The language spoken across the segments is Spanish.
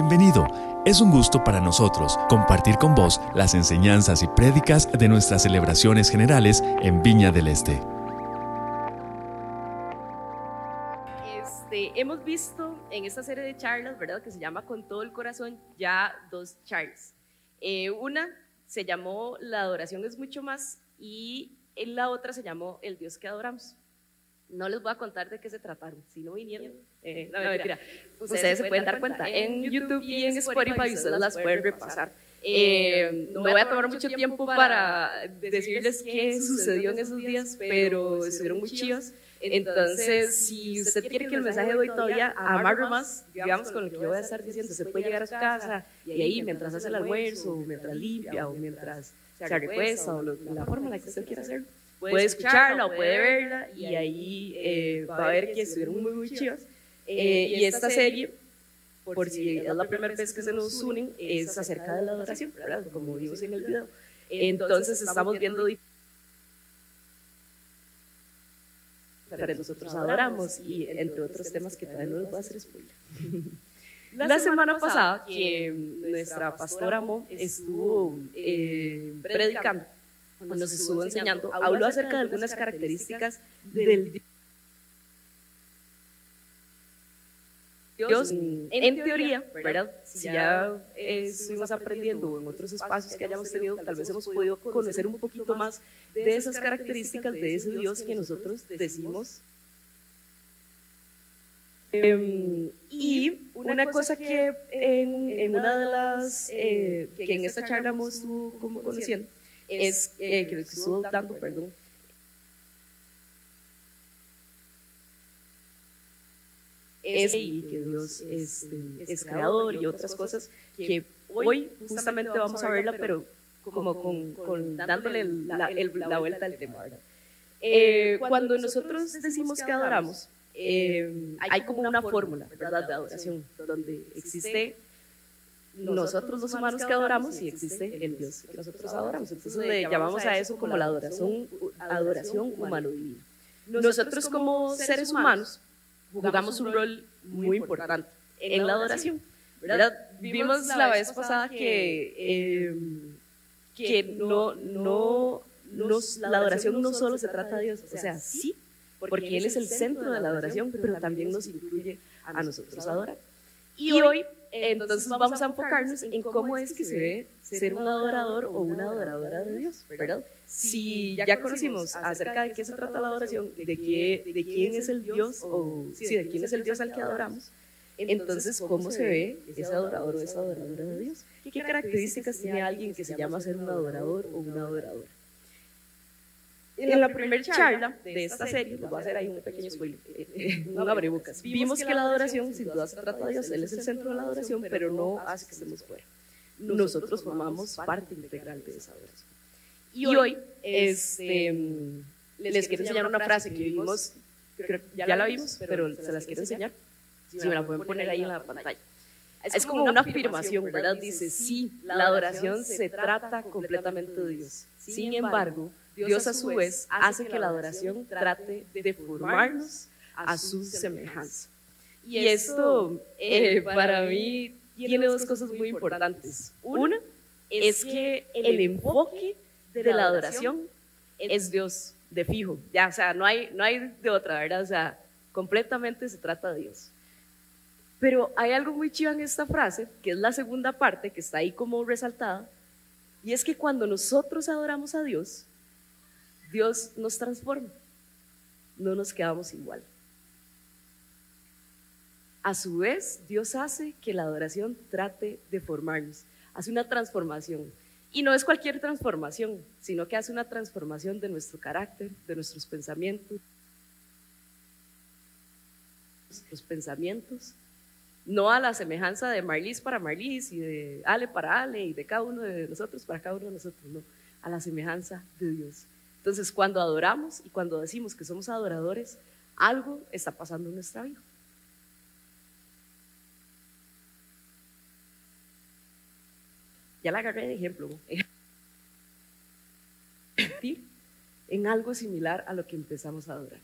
Bienvenido. Es un gusto para nosotros compartir con vos las enseñanzas y prédicas de nuestras celebraciones generales en Viña del Este. Este, hemos visto en esta serie de charlas, ¿verdad? Que se llama Con todo el corazón, ya dos charlas. Eh, una se llamó La adoración es mucho más y en la otra se llamó El Dios que adoramos. No les voy a contar de qué se trataron, si no vinieron. Eh, no, mentira. Ustedes, se pueden dar cuenta. En YouTube y en Spotify ustedes las pueden repasar. Eh, no voy a tomar mucho tiempo para decirles qué sucedió en esos días, pero estuvieron muy chivos. Entonces, si usted quiere que el mensaje de hoy todavía amarre más, digamos, con lo que yo voy a estar diciendo, se puede llegar a su casa y ahí, mientras hace el almuerzo, o mientras limpia, o mientras se recuesta, o la forma en la que usted quiera hacerlo, puede escucharla o puede verla, y ahí eh, va a ver que estuvieron muy, muy chivas. Eh, y esta serie, por si es la primera vez que se nos unen, es acerca de la adoración, ¿verdad? Como vimos en el video. Entonces, estamos viendo nosotros adoramos y entre otros temas que todavía no les voy a hacer spoiler. La semana pasada que nuestra pastora Mo estuvo eh, predicando, nos estuvo enseñando, habló acerca de algunas características del Dios, en teoría, ¿verdad? Si ya estuvimos aprendiendo en otros espacios que hayamos tenido, tal vez hemos podido conocer un poquito más de esas características de ese Dios que nosotros decimos. Em, y una cosa que en, una de las, eh, que en esta charla hemos como conociendo, es, eh, que estuvo dando, perdón, es y que Dios es, es, creador y otras cosas que hoy justamente vamos a verla, pero como con, con dándole la, la, vuelta al tema. Eh, eh, cuando nosotros decimos que adoramos, eh, hay como una fórmula ¿verdad? de adoración, donde existe nosotros los humanos que adoramos y existe el Dios que nosotros adoramos. Entonces le llamamos a eso como la adoración, adoración humano-divina. Nosotros como seres humanos jugamos un rol muy importante en la adoración. ¿verdad? Vimos la vez pasada que, eh, que no, no, la adoración no solo se trata de Dios, o sea, sí, porque Él es el centro de la adoración, pero también nos incluye a nosotros adorar. Y hoy, entonces, vamos a enfocarnos en cómo es que se ve ser un adorador o una adoradora de Dios, ¿verdad? Si ya conocimos acerca de qué se trata la adoración, de, qué, de quién es el Dios, o sí, de quién es el Dios al que adoramos, entonces, ¿cómo se ve ese adorador o esa adoradora de Dios? ¿Qué características tiene alguien que se llama ser un adorador o una adoradora? En la primera charla de esta serie, les voy a hacer ahí un pequeño spoiler, un abrebocas. Vimos que la adoración, sin duda, se trata de Dios, Él es el centro de la adoración, pero no hace que estemos fuera. Nosotros formamos parte integral de esa adoración. Y hoy, este, les quiero enseñar una frase que vimos, ya la vimos, pero se las quiero enseñar. Si me la pueden poner ahí en la pantalla. Es como una afirmación, ¿verdad? Dice, sí, la adoración se trata completamente de Dios. Sin embargo, Dios a su vez hace que la adoración trate de formarnos a su semejanza. Y esto eh, para mí tiene dos cosas muy importantes. Una es que el enfoque de la adoración es Dios de fijo. Ya, o sea, no hay, no hay de otra, ¿verdad? O sea, completamente se trata de Dios. Pero hay algo muy chido en esta frase, que es la segunda parte, que está ahí como resaltada, y es que cuando nosotros adoramos a Dios, Dios nos transforma, no nos quedamos igual. A su vez, Dios hace que la adoración trate de formarnos, hace una transformación. Y no es cualquier transformación, sino que hace una transformación de nuestro carácter, de nuestros pensamientos, nuestros pensamientos, no a la semejanza de Marlis para Marlis y de Ale para Ale y de cada uno de nosotros para cada uno de nosotros, no, a la semejanza de Dios. Entonces, cuando adoramos y cuando decimos que somos adoradores, algo está pasando en nuestra vida. Ya la agarré de ejemplo. en algo similar a lo que empezamos a adorar.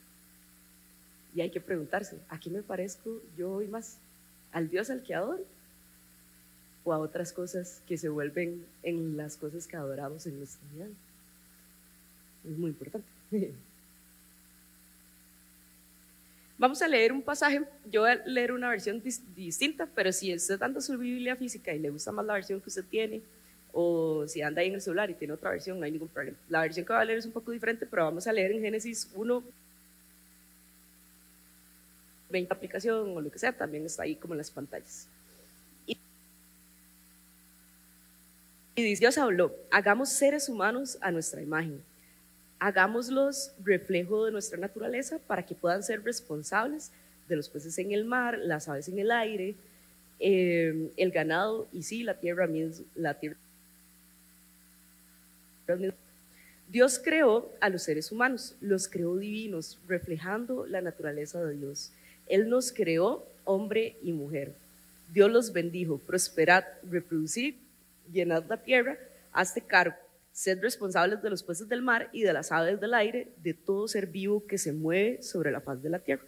Y hay que preguntarse, ¿a qué me parezco yo hoy más? ¿Al Dios al que adoro? o a otras cosas que se vuelven en las cosas que adoramos en nuestra vida. Es muy importante. Vamos a leer un pasaje, yo voy a leer una versión distinta, pero si usted anda su Biblia física y le gusta más la versión que usted tiene, o si anda ahí en el celular y tiene otra versión, no hay ningún problema. La versión que va a leer es un poco diferente, pero vamos a leer en Génesis 1, 20 aplicación o lo que sea, también está ahí como en las pantallas. Y Dios habló, hagamos seres humanos a nuestra imagen hagámoslos reflejo de nuestra naturaleza para que puedan ser responsables de los peces en el mar, las aves en el aire, eh, el ganado y sí, la tierra misma. Tierra. Dios creó a los seres humanos, los creó divinos, reflejando la naturaleza de Dios. Él nos creó hombre y mujer. Dios los bendijo, prosperad, reproducid, llenad la tierra, hazte cargo Sed responsables de los peces del mar y de las aves del aire, de todo ser vivo que se mueve sobre la faz de la tierra.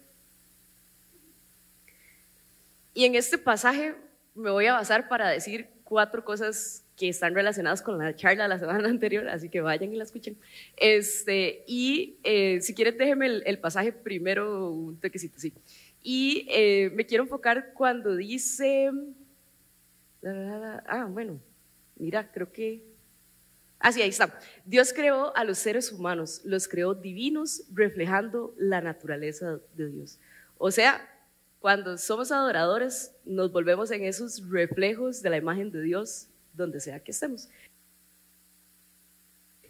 Y en este pasaje me voy a basar para decir cuatro cosas que están relacionadas con la charla de la semana anterior, así que vayan y la escuchen. Este, y eh, si quieren, déjenme el, pasaje primero, un toquecito, sí. Y eh, me quiero enfocar cuando dice, ah, bueno, mira, creo que Así, ahí está. Dios creó a los seres humanos, los creó divinos, reflejando la naturaleza de Dios. O sea, cuando somos adoradores, nos volvemos en esos reflejos de la imagen de Dios, donde sea que estemos.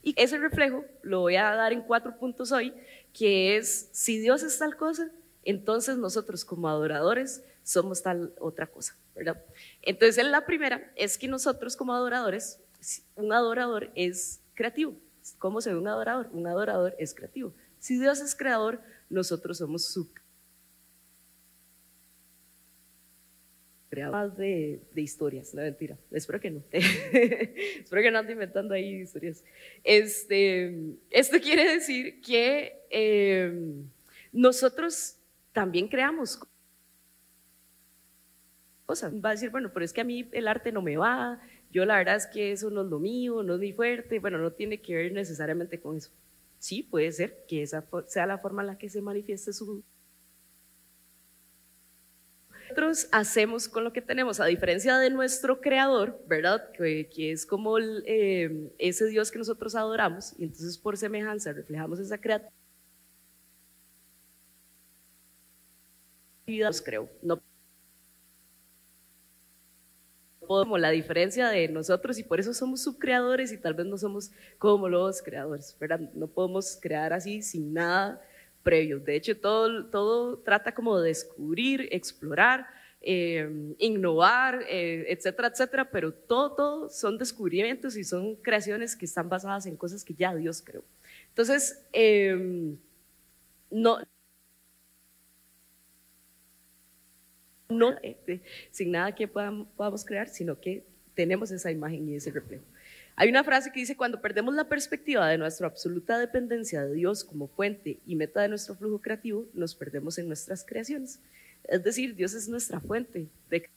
Y ese reflejo lo voy a dar en cuatro puntos hoy, que es, si Dios es tal cosa, entonces nosotros como adoradores somos tal otra cosa, ¿verdad? Entonces, la primera es que nosotros como adoradores un adorador es creativo. ¿Cómo se ve un adorador? Un adorador es creativo. Si Dios es creador, nosotros somos su creador de, de historias, no mentira. Espero que no. Espero que no ande inventando ahí historias. Este, esto quiere decir que eh, nosotros también creamos cosas. Va a decir, bueno, pero es que a mí el arte no me va, yo la verdad es que eso no es lo mío, no es mi fuerte, bueno, no tiene que ver necesariamente con eso. Sí, puede ser que esa sea la forma en la que se manifieste su... Nosotros hacemos con lo que tenemos, a diferencia de nuestro creador, ¿verdad? Que, es como eh, ese Dios que nosotros adoramos, y entonces por semejanza reflejamos esa creatividad. creo, no como la diferencia de nosotros y por eso somos subcreadores y tal vez no somos como los creadores, ¿verdad? No podemos crear así sin nada previo. De hecho, todo, todo trata como de descubrir, explorar, eh, innovar, eh, etcétera, etcétera, pero todo, todo son descubrimientos y son creaciones que están basadas en cosas que ya Dios creó. Entonces, eh, no, no este, sin nada que podamos, crear, sino que tenemos esa imagen y ese reflejo. Hay una frase que dice, cuando perdemos la perspectiva de nuestra absoluta dependencia de Dios como fuente y meta de nuestro flujo creativo, nos perdemos en nuestras creaciones. Es decir, Dios es nuestra fuente de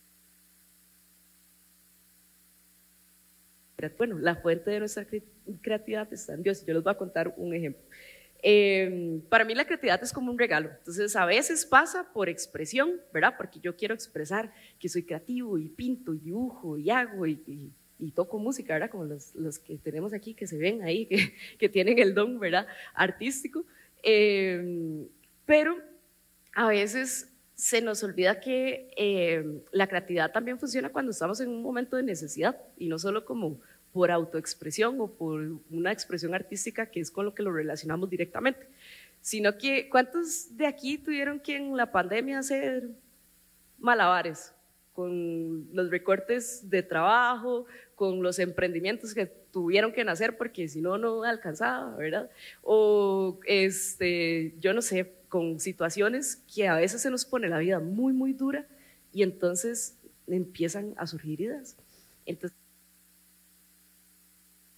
bueno, la fuente de nuestra creatividad está en Dios. Yo les voy a contar un ejemplo. Em, para mí la creatividad es como un regalo. Entonces a veces pasa por expresión, ¿verdad? Porque yo quiero expresar que soy creativo y pinto y dibujo y hago y, toco música, ¿verdad? Como los, los, que tenemos aquí que se ven ahí, que, que tienen el don, ¿verdad? Artístico. Em, pero a veces se nos olvida que em, la creatividad también funciona cuando estamos en un momento de necesidad y no solo como por autoexpresión o por una expresión artística que es con lo que lo relacionamos directamente, sino que ¿cuántos de aquí tuvieron que en la pandemia hacer malabares con los recortes de trabajo, con los emprendimientos que tuvieron que nacer porque si no, no alcanzaba, ¿verdad? O, este, yo no sé, con situaciones que a veces se nos pone la vida muy, muy dura y entonces empiezan a surgir ideas. Entonces,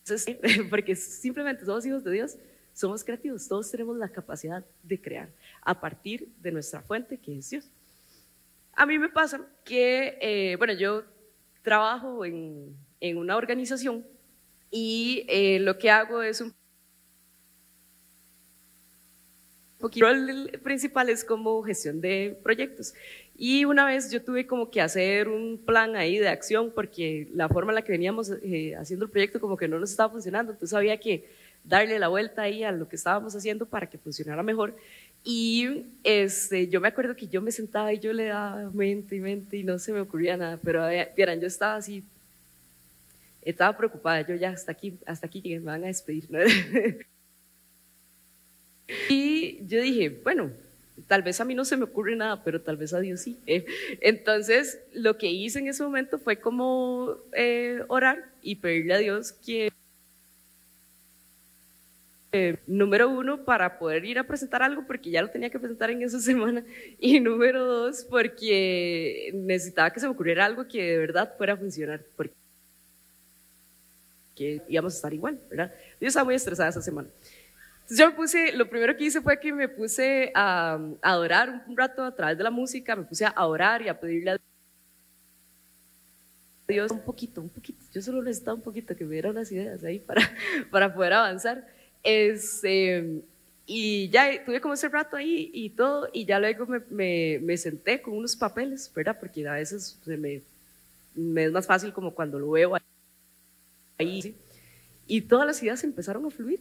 porque simplemente somos hijos de Dios, somos creativos, todos tenemos la capacidad de crear a partir de nuestra fuente que es Dios. A mí me pasa que, eh, bueno, yo trabajo en, en una organización y eh, lo que hago es un poquito, el principal es como gestión de proyectos. Y una vez yo tuve como que hacer un plan ahí de acción porque la forma en la que veníamos eh, haciendo el proyecto como que no nos estaba funcionando, entonces había que darle la vuelta ahí a lo que estábamos haciendo para que funcionara mejor. Y este, yo me acuerdo que yo me sentaba y yo le daba mente y mente y no se me ocurría nada, pero vieran, yo estaba así, estaba preocupada, yo ya hasta aquí, hasta aquí me van a despedir. y yo dije, bueno, tal vez a mí no se me ocurre nada, pero tal vez a Dios sí. Entonces, lo que hice en ese momento fue como eh, orar y pedirle a Dios que eh, número uno, para poder ir a presentar algo, porque ya lo tenía que presentar en esa semana. Y número dos, porque necesitaba que se me ocurriera algo que de verdad fuera a funcionar. Porque íbamos a estar igual, ¿verdad? Yo estaba muy estresada esa semana. Entonces yo me puse, lo primero que hice fue que me puse a, adorar un rato a través de la música, me puse a orar y a pedirle a Dios un poquito, un poquito. Yo solo necesitaba un poquito que me dieran las ideas ahí para, para poder avanzar. Este, y ya tuve como ese rato ahí y todo, y ya luego me, me, senté con unos papeles, ¿verdad? Porque a veces se me, es más fácil como cuando lo veo ahí. Y todas las ideas empezaron a fluir.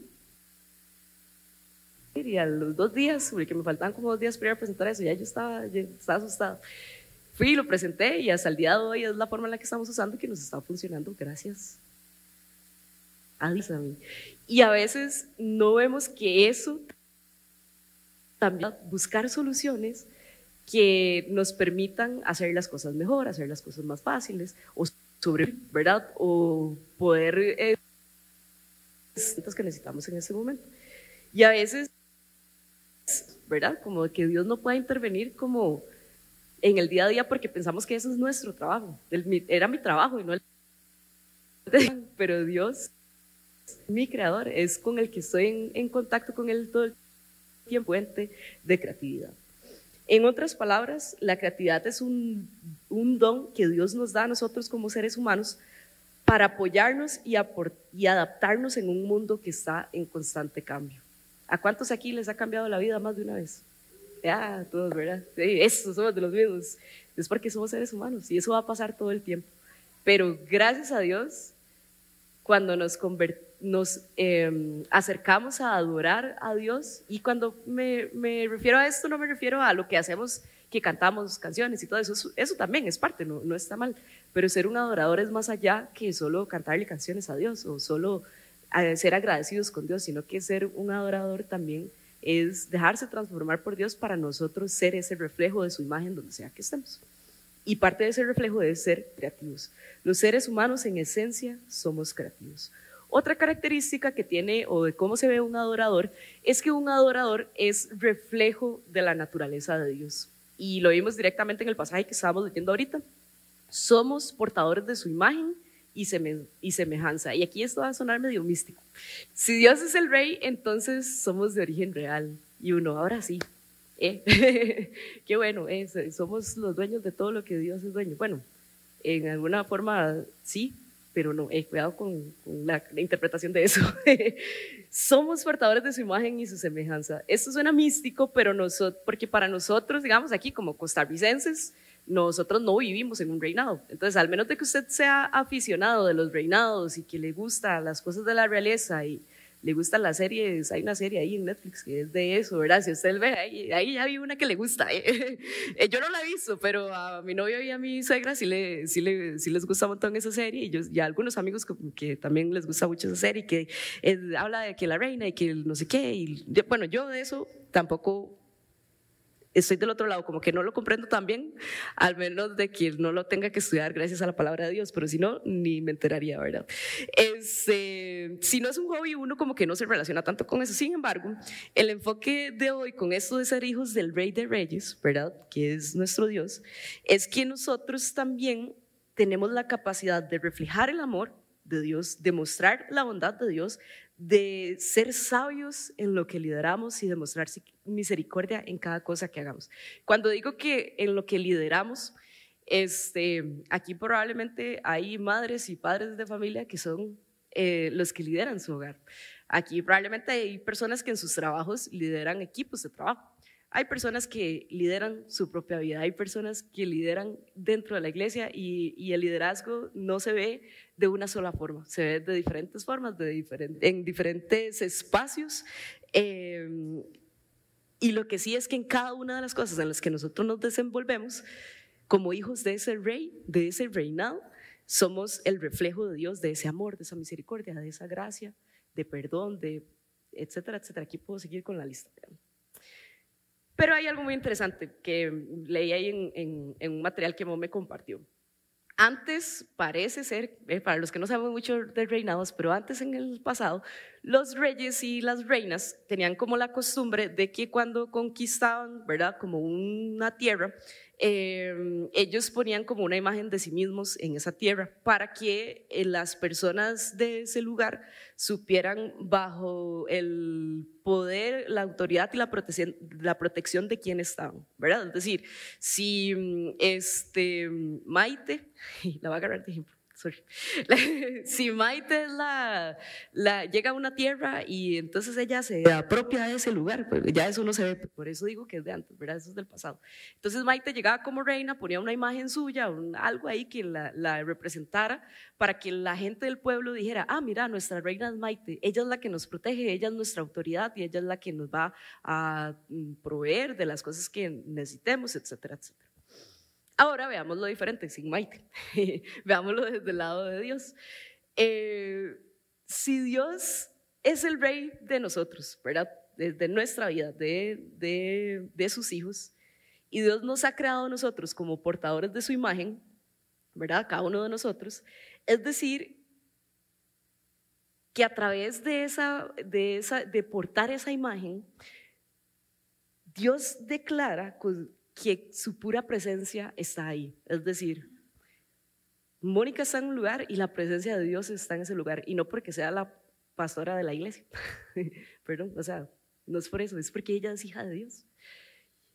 Y a los dos días, porque me faltaban como dos días para presentar eso, ya yo estaba, yo estaba asustada. Fui y lo presenté y hasta el día de hoy es la forma en la que estamos usando que nos está funcionando. Gracias y a veces no vemos que eso también buscar soluciones que nos permitan hacer las cosas mejor, hacer las cosas más fáciles, o sobre, ¿verdad? O poder eh, que necesitamos en ese momento. Y a veces, ¿verdad? Como que Dios no puede intervenir como en el día a día porque pensamos que eso es nuestro trabajo. era mi trabajo y no el... Pero Dios mi creador, es con el que estoy en, contacto con él todo el tiempo, fuente de creatividad. En otras palabras, la creatividad es un, don que Dios nos da a nosotros como seres humanos para apoyarnos y, y adaptarnos en un mundo que está en constante cambio. ¿A cuántos aquí les ha cambiado la vida más de una vez? Ya, todos, ¿verdad? Sí, eso, somos de los mismos. Es porque somos seres humanos y eso va a pasar todo el tiempo. Pero gracias a Dios, cuando nos nos em, acercamos a adorar a Dios y cuando me, refiero a esto no me refiero a lo que hacemos, que cantamos canciones y todo eso, eso, también es parte, no, no está mal, pero ser un adorador es más allá que solo cantarle canciones a Dios o solo ser agradecidos con Dios, sino que ser un adorador también es dejarse transformar por Dios para nosotros ser ese reflejo de su imagen donde sea que estemos. Y parte de ese reflejo es ser creativos. Los seres humanos en esencia somos creativos. Otra característica que tiene o de cómo se ve un adorador es que un adorador es reflejo de la naturaleza de Dios. Y lo vimos directamente en el pasaje que estábamos leyendo ahorita. Somos portadores de su imagen y, semejanza. Y aquí esto va a sonar medio místico. Si Dios es el rey, entonces somos de origen real. Y uno, ahora sí. ¿eh? Qué bueno, ¿eh? somos los dueños de todo lo que Dios es dueño. Bueno, en alguna forma sí, pero no, he cuidado con, la, interpretación de eso. Somos portadores de su imagen y su semejanza. Esto suena místico, pero nosotros, porque para nosotros, digamos aquí como costarricenses, nosotros no vivimos en un reinado. Entonces, al menos de que usted sea aficionado de los reinados y que le gusta las cosas de la realeza y le gustan las series, hay una serie ahí en Netflix que es de eso, ¿verdad? Si usted ve, ahí, ahí ya vi una que le gusta. ¿eh? eh yo no la he visto, pero a mi novio y a mi suegra sí, le, sí, le, sí les gusta un montón esa serie y, yo, y a algunos amigos que, que, también les gusta mucho esa serie, que habla de que la reina y que no sé qué. Y, bueno, yo de eso tampoco estoy del otro lado, como que no lo comprendo tan bien, al menos de que no lo tenga que estudiar gracias a la palabra de Dios, pero si no, ni me enteraría, ¿verdad? Este, si no es un hobby, uno como que no se relaciona tanto con eso. Sin embargo, el enfoque de hoy con esto de ser hijos del Rey de Reyes, ¿verdad? Que es nuestro Dios, es que nosotros también tenemos la capacidad de reflejar el amor de Dios, demostrar la bondad de Dios, de ser sabios en lo que lideramos y demostrar misericordia en cada cosa que hagamos. Cuando digo que en lo que lideramos, Este, aquí probablemente hay madres y padres de familia que son eh, los que lideran su hogar. Aquí probablemente hay personas que en sus trabajos lideran equipos de trabajo. Hay personas que lideran su propia vida, hay personas que lideran dentro de la iglesia y, el liderazgo no se ve de una sola forma, se ve de diferentes formas, de en diferentes espacios. Eh, y lo que sí es que en cada una de las cosas en las que nosotros nos desenvolvemos, como hijos de ese rey, de ese reinado, somos el reflejo de Dios, de ese amor, de esa misericordia, de esa gracia, de perdón, de etcétera, etcétera. Aquí puedo seguir con la lista. Pero hay algo muy interesante que leí ahí en, un material que Mo me compartió. Antes parece ser, eh, para los que no saben mucho de reinados, pero antes en el pasado, los reyes y las reinas tenían como la costumbre de que cuando conquistaban, ¿verdad? Como una tierra, Em, ellos ponían como una imagen de sí mismos en esa tierra para que eh, las personas de ese lugar supieran bajo el poder, la autoridad y la protección, la protección de quién estaban, ¿verdad? Es decir, si mm, este, Maite, la voy a agarrar de ejemplo, si Maite llega a una tierra y entonces ella se apropia de ese lugar, pues ya eso no se ve, por eso digo que es de antes, ¿verdad? Eso es del pasado. Entonces Maite llegaba como reina, ponía una imagen suya, algo ahí que la, la, representara para que la gente del pueblo dijera, ah, mira, nuestra reina es Maite, ella es la que nos protege, ella es nuestra autoridad y ella es la que nos va a mm, proveer de las cosas que necesitemos, etcétera, etcétera. Ahora veamos lo diferente, sin Maite. Veámoslo desde el lado de Dios. Eh, si Dios es el rey de nosotros, ¿verdad? De, nuestra vida, de, de, de, sus hijos, y Dios nos ha creado a nosotros como portadores de su imagen, ¿verdad? Cada uno de nosotros. Es decir, que a través de, esa, de, esa, de portar esa imagen, Dios declara que su pura presencia está ahí. Es decir, Mónica está en un lugar y la presencia de Dios está en ese lugar. Y no porque sea la pastora de la iglesia. Perdón, o sea, no es por eso, es porque ella es hija de Dios.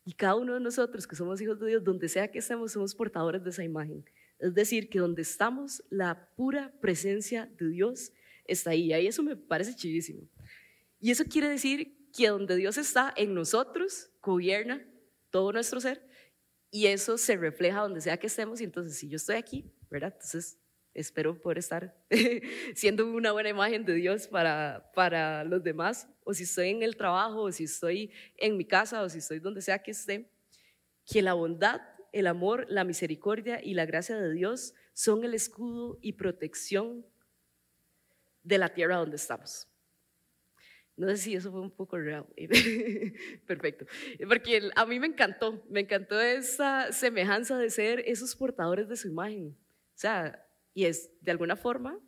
Y cada uno de nosotros que somos hijos de Dios, donde sea que estemos, somos portadores de esa imagen. Es decir, que donde estamos, la pura presencia de Dios está ahí. Y eso me parece chivísimo. Y eso quiere decir que donde Dios está en nosotros, gobierna todo nuestro ser y eso se refleja donde sea que estemos y entonces si yo estoy aquí, ¿verdad? Entonces espero poder estar siendo una buena imagen de Dios para, para los demás, o si estoy en el trabajo, o si estoy en mi casa, o si estoy donde sea que esté, que la bondad, el amor, la misericordia y la gracia de Dios son el escudo y protección de la tierra donde estamos. No sé si eso fue un poco real. Perfecto. Porque a mí me encantó, me encantó esa semejanza de ser esos portadores de su imagen. O sea, y es de alguna forma,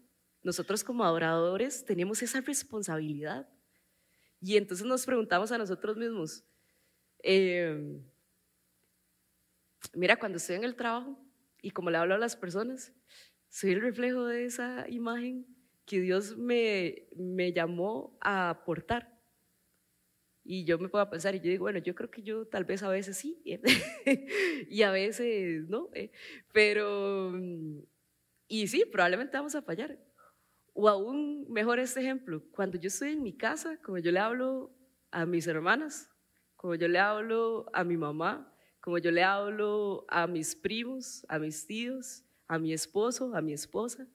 nosotros como adoradores tenemos esa responsabilidad. Y entonces nos preguntamos a nosotros mismos, em, mira, cuando estoy en el trabajo y como le hablo a las personas, soy el reflejo de esa imagen que Dios me, me llamó a aportar. Y yo me puedo pensar y yo digo, bueno, yo creo que yo tal vez a veces sí y a veces no, eh, pero, y sí, probablemente vamos a fallar. O aún mejor este ejemplo, cuando yo estoy en mi casa, como yo le hablo a mis hermanas, como yo le hablo a mi mamá, como yo le hablo a mis primos, a mis tíos, a mi esposo, a mi esposa,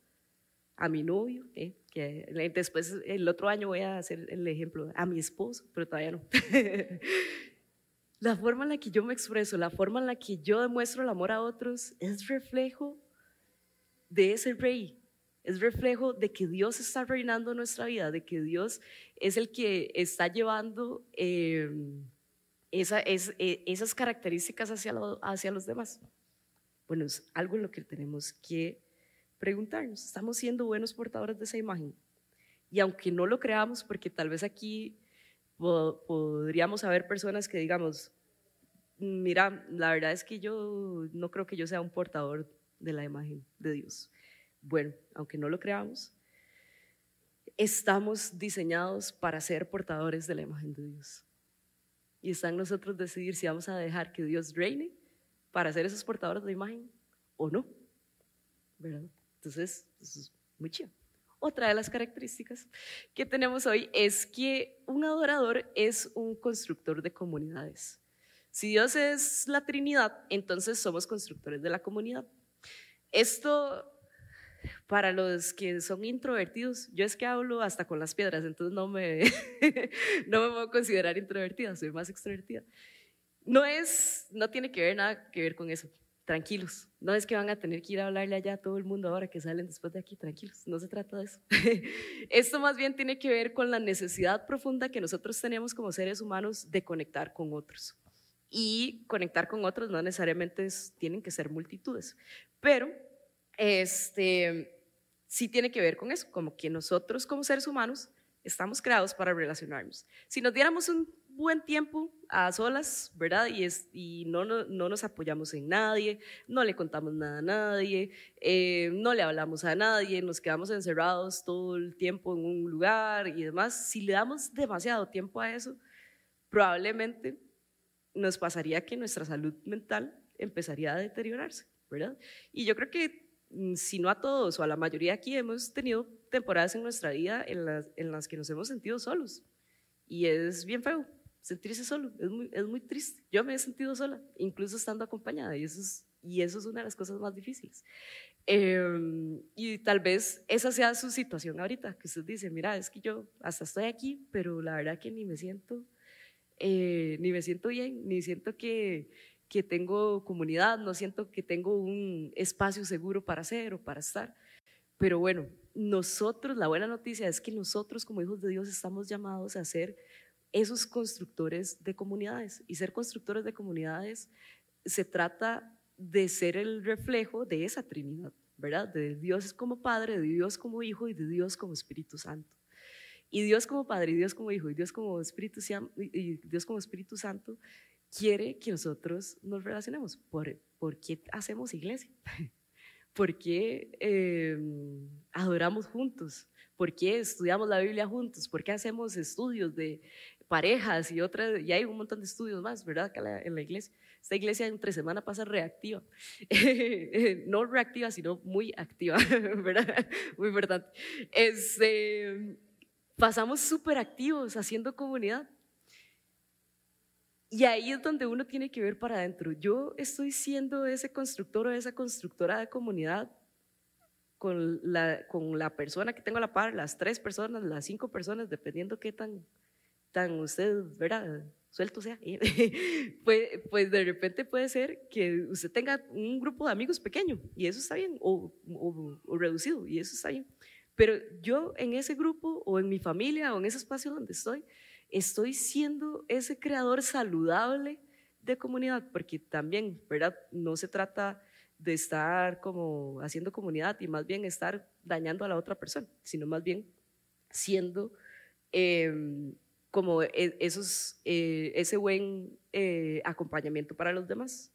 a mi novio, eh, que después el otro año voy a hacer el ejemplo, a mi esposo, pero todavía no. la forma en la que yo me expreso, la forma en la que yo demuestro el amor a otros es reflejo de ese rey, es reflejo de que Dios está reinando nuestra vida, de que Dios es el que está llevando em, esa, es, e, esas características hacia, hacia los demás. Bueno, es algo en lo que tenemos que preguntarnos, ¿estamos siendo buenos portadores de esa imagen? Y aunque no lo creamos, porque tal vez aquí podríamos haber personas que digamos, mira, la verdad es que yo no creo que yo sea un portador de la imagen de Dios. Bueno, aunque no lo creamos, estamos diseñados para ser portadores de la imagen de Dios. Y está en nosotros decidir si vamos a dejar que Dios reine para ser esos portadores de imagen o no. ¿Verdad? Entonces, eso es muy chido. Otra de las características que tenemos hoy es que un adorador es un constructor de comunidades. Si Dios es la Trinidad, entonces somos constructores de la comunidad. Esto, para los que son introvertidos, yo es que hablo hasta con las piedras, entonces no me, no me puedo considerar introvertida, soy más extrovertida. No es, no tiene que ver nada que ver con eso tranquilos. No es que van a tener que ir a hablarle allá a todo el mundo ahora que salen después de aquí, tranquilos. No se trata de eso. Esto más bien tiene que ver con la necesidad profunda que nosotros tenemos como seres humanos de conectar con otros. Y conectar con otros no necesariamente tienen que ser multitudes, pero este, sí tiene que ver con eso, como que nosotros como seres humanos estamos creados para relacionarnos. Si nos diéramos un buen tiempo a solas, ¿verdad? Y, es, y no, no, no, nos apoyamos en nadie, no le contamos nada a nadie, eh, no le hablamos a nadie, nos quedamos encerrados todo el tiempo en un lugar y demás. Si le damos demasiado tiempo a eso, probablemente nos pasaría que nuestra salud mental empezaría a deteriorarse, ¿verdad? Y yo creo que mm, si no a todos o a la mayoría aquí hemos tenido temporadas en nuestra vida en las, en las que nos hemos sentido solos. Y es bien feo, sentirse solo, es muy, es muy triste. Yo me he sentido sola, incluso estando acompañada, y eso es, y eso es una de las cosas más difíciles. Em, y tal vez esa sea su situación ahorita, que usted dice, mira, es que yo hasta estoy aquí, pero la verdad que ni me siento, eh, ni me siento bien, ni siento que, que tengo comunidad, no siento que tengo un espacio seguro para hacer o para estar. Pero bueno, nosotros, la buena noticia es que nosotros como hijos de Dios estamos llamados a ser esos constructores de comunidades. Y ser constructores de comunidades se trata de ser el reflejo de esa Trinidad, ¿verdad? De Dios como Padre, de Dios como Hijo y de Dios como Espíritu Santo. Y Dios como Padre, y Dios como Hijo, y Dios como Espíritu, y Dios como Espíritu Santo quiere que nosotros nos relacionemos. ¿Por, ¿por qué hacemos iglesia? ¿Por qué em, adoramos juntos? ¿Por qué estudiamos la Biblia juntos? ¿Por qué hacemos estudios de parejas y otras, y hay un montón de estudios más, ¿verdad? Acá en la iglesia. Esta iglesia entre semana pasa reactiva, no reactiva, sino muy activa, ¿verdad? Muy importante. Este, pasamos súper activos haciendo comunidad. Y ahí es donde uno tiene que ver para adentro. Yo estoy siendo ese constructor o esa constructora de comunidad con la, con la persona que tengo a la par, las tres personas, las cinco personas, dependiendo qué tan tan usted, ¿verdad? Suelto sea. pues, pues de repente puede ser que usted tenga un grupo de amigos pequeño y eso está bien, o, o, reducido y eso está bien. Pero yo en ese grupo o en mi familia o en ese espacio donde estoy, estoy siendo ese creador saludable de comunidad, porque también, ¿verdad? No se trata de estar como haciendo comunidad y más bien estar dañando a la otra persona, sino más bien siendo eh, como e, esos, eh, ese buen eh, acompañamiento para los demás.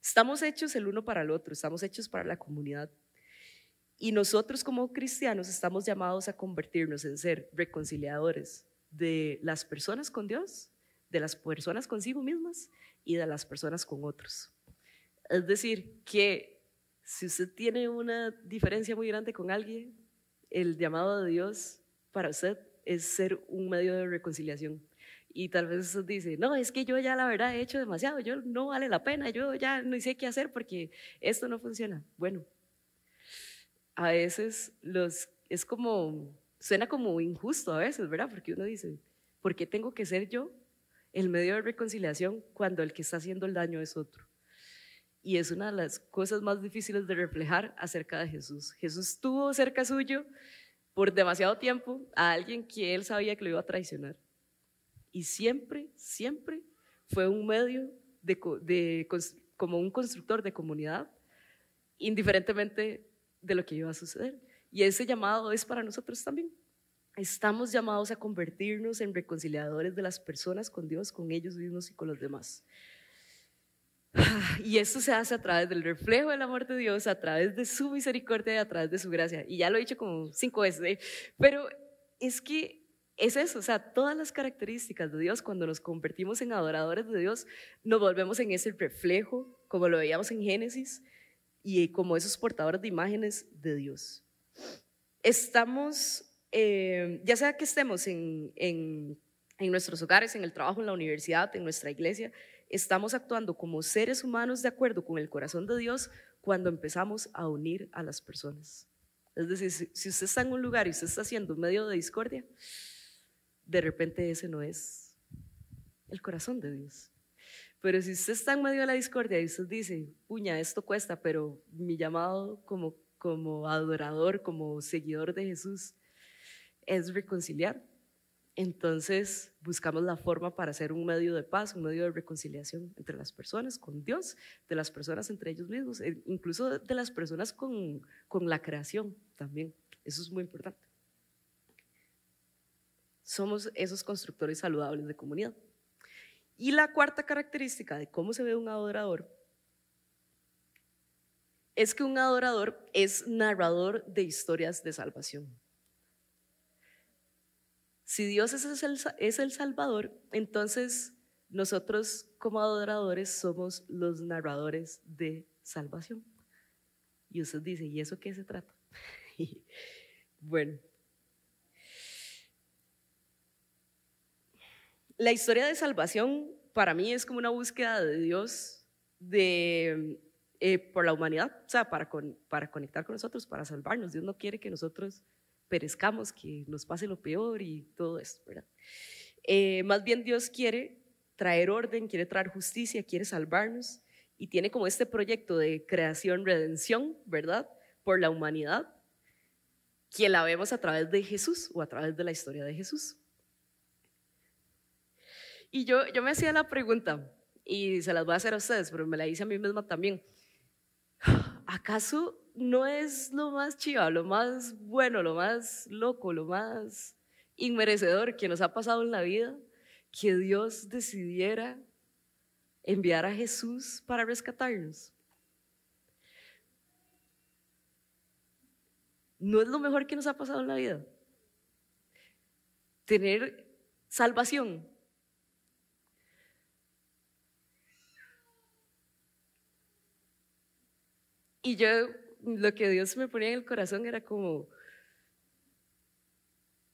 Estamos hechos el uno para el otro, estamos hechos para la comunidad. Y nosotros como cristianos estamos llamados a convertirnos en ser reconciliadores de las personas con Dios, de las personas consigo mismas y de las personas con otros. Es decir, que si usted tiene una diferencia muy grande con alguien, el llamado de Dios para usted es ser un medio de reconciliación. Y tal vez dice, no, es que yo ya la verdad he hecho demasiado, yo no vale la pena, yo ya no sé qué hacer porque esto no funciona. Bueno, a veces los, es como, suena como injusto a veces, ¿verdad? Porque uno dice, ¿por qué tengo que ser yo el medio de reconciliación cuando el que está haciendo el daño es otro? Y es una de las cosas más difíciles de reflejar acerca de Jesús. Jesús tuvo cerca suyo por demasiado tiempo a alguien que él sabía que lo iba a traicionar. Y siempre, siempre fue un medio de, como un constructor de comunidad, indiferentemente de lo que iba a suceder. Y ese llamado es para nosotros también. Estamos llamados a convertirnos en reconciliadores de las personas con Dios, con ellos mismos y con los demás. Y esto se hace a través del reflejo del amor de Dios, a través de su misericordia y a través de su gracia. Y ya lo he dicho como cinco veces, ¿eh? pero es que es eso, o sea, todas las características de Dios, cuando nos convertimos en adoradores de Dios, nos volvemos en ese reflejo, como lo veíamos en Génesis, y como esos portadores de imágenes de Dios. Estamos, eh, ya sea que estemos en, en nuestros hogares, en el trabajo, en la universidad, en nuestra iglesia, estamos actuando como seres humanos de acuerdo con el corazón de Dios cuando empezamos a unir a las personas. Es decir, si usted está en un lugar y usted está haciendo medio de discordia, de repente ese no es el corazón de Dios. Pero si usted está en medio de la discordia y usted dice, puña, esto cuesta, pero mi llamado como, como adorador, como seguidor de Jesús, es reconciliar. Entonces buscamos la forma para hacer un medio de paz, un medio de reconciliación entre las personas, con Dios, de las personas entre ellos mismos, e incluso de las personas con, con la creación también. Eso es muy importante. Somos esos constructores saludables de comunidad. Y la cuarta característica de cómo se ve un adorador es que un adorador es narrador de historias de salvación. Si Dios es el, es el Salvador, entonces nosotros como adoradores somos los narradores de salvación. Y usted dice, ¿y eso qué se trata? bueno, la historia de salvación para mí es como una búsqueda de Dios de, eh, por la humanidad, o sea, para, con, para conectar con nosotros, para salvarnos. Dios no quiere que nosotros perezcamos, que nos pase lo peor y todo eso, ¿verdad? Eh, más bien Dios quiere traer orden, quiere traer justicia, quiere salvarnos y tiene como este proyecto de creación, redención, ¿verdad? Por la humanidad, que la vemos a través de Jesús o a través de la historia de Jesús. Y yo, yo me hacía la pregunta, y se las voy a hacer a ustedes, pero me la hice a mí misma también. ¿Acaso no es lo más chiva, lo más bueno, lo más loco, lo más inmerecedor que nos ha pasado en la vida, que Dios decidiera enviar a Jesús para rescatarnos. ¿No es lo mejor que nos ha pasado en la vida? Tener salvación. Y yo lo que Dios me ponía en el corazón era como,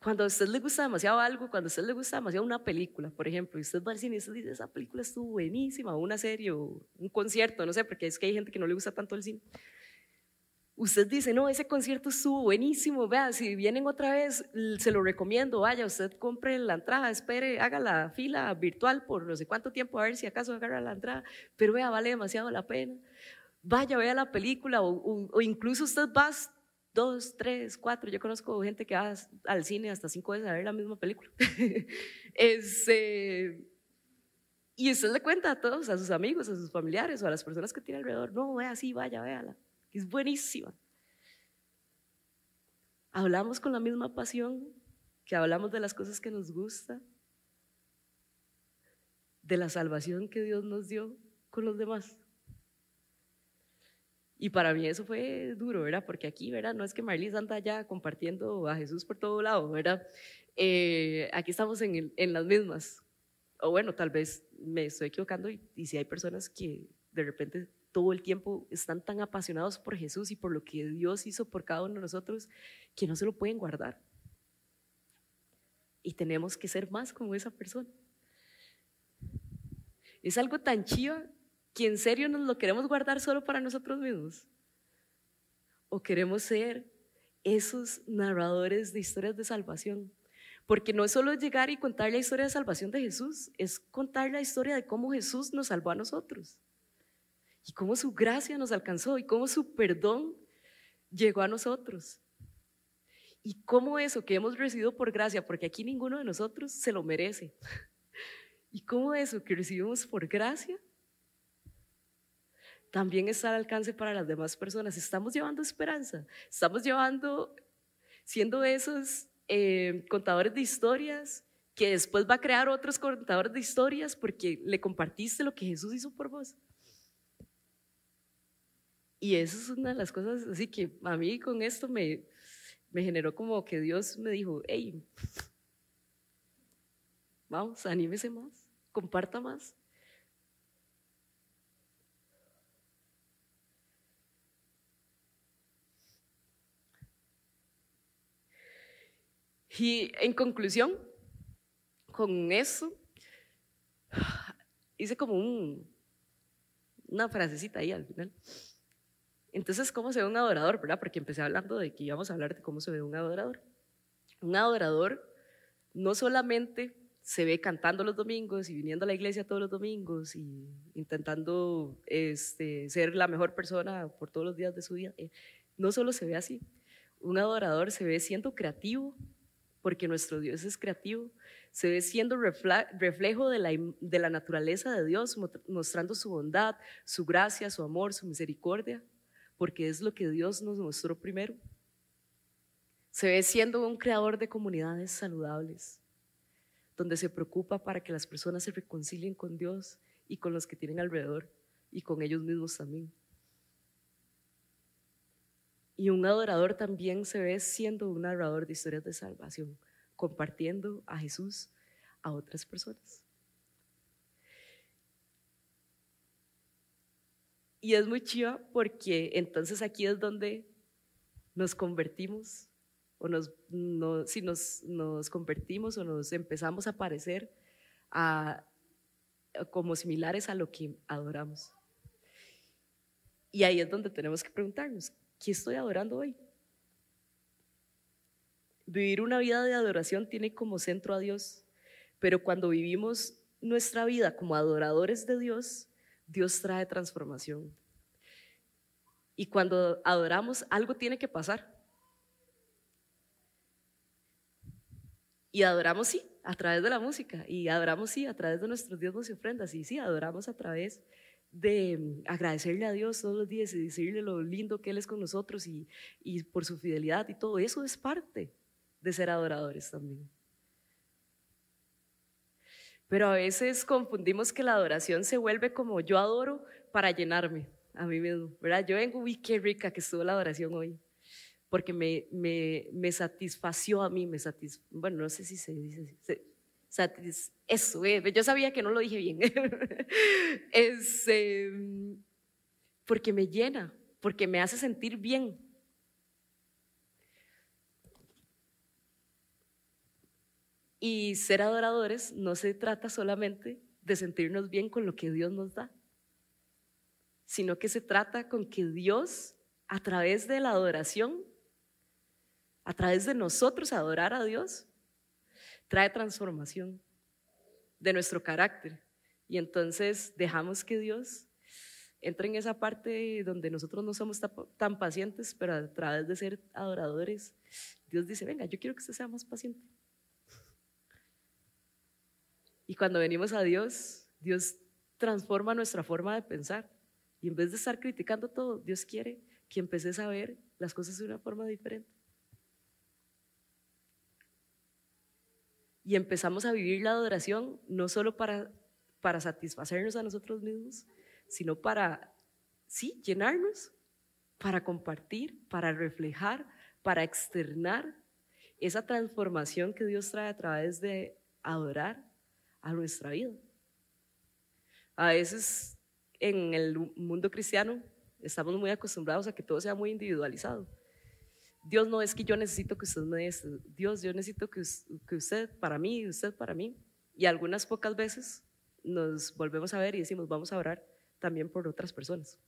cuando a usted le gusta demasiado algo, cuando a usted le gusta demasiado una película, por ejemplo, y usted va al cine y usted dice, esa película estuvo buenísima, o una serie, o un concierto, no sé, porque es que hay gente que no le gusta tanto el cine. Usted dice, no, ese concierto estuvo buenísimo, vea, si vienen otra vez, se lo recomiendo, vaya, usted compre la entrada, espere, haga la fila virtual por no sé cuánto tiempo, a ver si acaso agarra la entrada, pero vea, vale demasiado la pena vaya, vea la película, o, incluso usted va dos, tres, cuatro, yo conozco gente que va al cine hasta cinco veces a ver la misma película. Este, y usted le cuenta a todos, a sus amigos, a sus familiares o a las personas que tiene alrededor, no, vea así, vaya, véala, es buenísima. Hablamos con la misma pasión, que hablamos de las cosas que nos gusta, de la salvación que Dios nos dio con los demás. Y para mí eso fue duro, ¿verdad? Porque aquí, ¿verdad? No es que Marlis anda ya compartiendo a Jesús por todo lado, ¿verdad? Eh, aquí estamos en, en, las mismas. O bueno, tal vez me estoy equivocando y, y si hay personas que de repente todo el tiempo están tan apasionados por Jesús y por lo que Dios hizo por cada uno de nosotros que no se lo pueden guardar. Y tenemos que ser más como esa persona. Es algo tan chiva que en serio nos lo queremos guardar solo para nosotros mismos? ¿O queremos ser esos narradores de historias de salvación? Porque no es solo llegar y contar la historia de salvación de Jesús, es contar la historia de cómo Jesús nos salvó a nosotros. Y cómo su gracia nos alcanzó y cómo su perdón llegó a nosotros. Y cómo eso que hemos recibido por gracia, porque aquí ninguno de nosotros se lo merece. Y cómo eso que recibimos por gracia también está al alcance para las demás personas. Estamos llevando esperanza, estamos llevando, siendo esos eh, contadores de historias que después va a crear otros contadores de historias porque le compartiste lo que Jesús hizo por vos. Y eso es una de las cosas, así que a mí con esto me, me generó como que Dios me dijo, hey, vamos, anímese más, comparta más. Y en conclusión, con eso, hice como un, una frasecita ahí al final. Entonces, ¿cómo se ve un adorador? ¿verdad? Porque empecé hablando de que íbamos a hablar de cómo se ve un adorador. Un adorador no solamente se ve cantando los domingos y viniendo a la iglesia todos los domingos y intentando este, ser la mejor persona por todos los días de su vida. Eh, no solo se ve así, un adorador se ve siendo creativo, porque nuestro Dios es creativo, se ve siendo reflejo de la, de la naturaleza de Dios, mostrando su bondad, su gracia, su amor, su misericordia, porque es lo que Dios nos mostró primero. Se ve siendo un creador de comunidades saludables, donde se preocupa para que las personas se reconcilien con Dios y con los que tienen alrededor y con ellos mismos también. Y un adorador también se ve siendo un narrador de historias de salvación, compartiendo a Jesús a otras personas. Y es muy chiva porque entonces aquí es donde nos convertimos, o nos, si nos, nos, convertimos o nos empezamos a parecer como similares a lo que adoramos. Y ahí es donde tenemos que preguntarnos, ¿Qué estoy adorando hoy? Vivir una vida de adoración tiene como centro a Dios, pero cuando vivimos nuestra vida como adoradores de Dios, Dios trae transformación. Y cuando adoramos, algo tiene que pasar. Y adoramos, sí, a través de la música. Y adoramos, sí, a través de nuestros diezmos y ofrendas. Y sí, adoramos a través de mm, agradecerle a Dios todos los días y decirle lo lindo que Él es con nosotros y, y por su fidelidad y todo. Eso es parte de ser adoradores también. Pero a veces confundimos que la adoración se vuelve como yo adoro para llenarme a mí mismo, ¿verdad? Yo vengo, uy, qué rica que estuvo la adoración hoy, porque me, me, me satisfació a mí, me satisf bueno, no sé si se dice, se, eso, eh, yo sabía que no lo dije bien. es, em, porque me llena, porque me hace sentir bien. Y ser adoradores no se trata solamente de sentirnos bien con lo que Dios nos da, sino que se trata con que Dios, a través de la adoración, a través de nosotros adorar a Dios, trae transformación de nuestro carácter. Y entonces dejamos que Dios entre en esa parte donde nosotros no somos tan pacientes, pero a través de ser adoradores, Dios dice, venga, yo quiero que usted sea más paciente. Y cuando venimos a Dios, Dios transforma nuestra forma de pensar. Y en vez de estar criticando todo, Dios quiere que empeces a ver las cosas de una forma diferente. Y empezamos a vivir la adoración no solo para, para satisfacernos a nosotros mismos, sino para, sí, llenarnos, para compartir, para reflejar, para externar esa transformación que Dios trae a través de adorar a nuestra vida. A veces en el mundo cristiano estamos muy acostumbrados a que todo sea muy individualizado. Dios no es que yo necesito que usted me dé. Dios, yo necesito que, que usted para mí usted para mí. Y algunas pocas veces nos volvemos a ver y decimos, vamos a orar también por otras personas.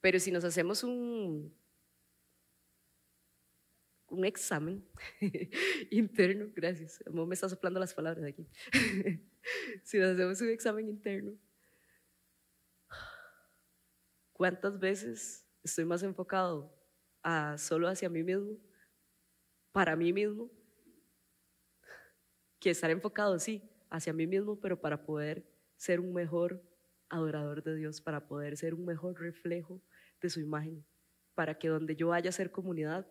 Pero si nos hacemos un, un examen interno, gracias, me está soplando las palabras aquí. si nos hacemos un examen interno, ¿cuántas veces estoy más enfocado solo hacia mí mismo, para mí mismo, que estar enfocado, sí, hacia mí mismo, pero para poder ser un mejor adorador de Dios, para poder ser un mejor reflejo de su imagen, para que donde yo vaya a ser comunidad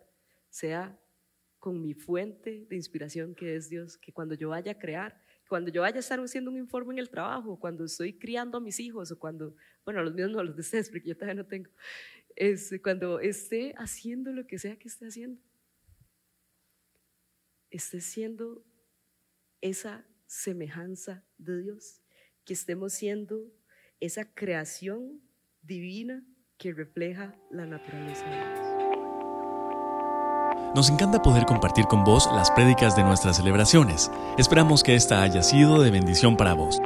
sea con mi fuente de inspiración que es Dios, que cuando yo vaya a crear, cuando yo vaya a estar haciendo un informe en el trabajo, cuando estoy criando a mis hijos o cuando, bueno, los míos no los de porque yo todavía no tengo, es cuando esté haciendo lo que sea que esté haciendo, esté siendo esa semejanza de Dios, que estemos siendo esa creación divina que refleja la naturaleza de Dios. Nos encanta poder compartir con vos las prédicas de nuestras celebraciones. Esperamos que esta haya sido de bendición para vos.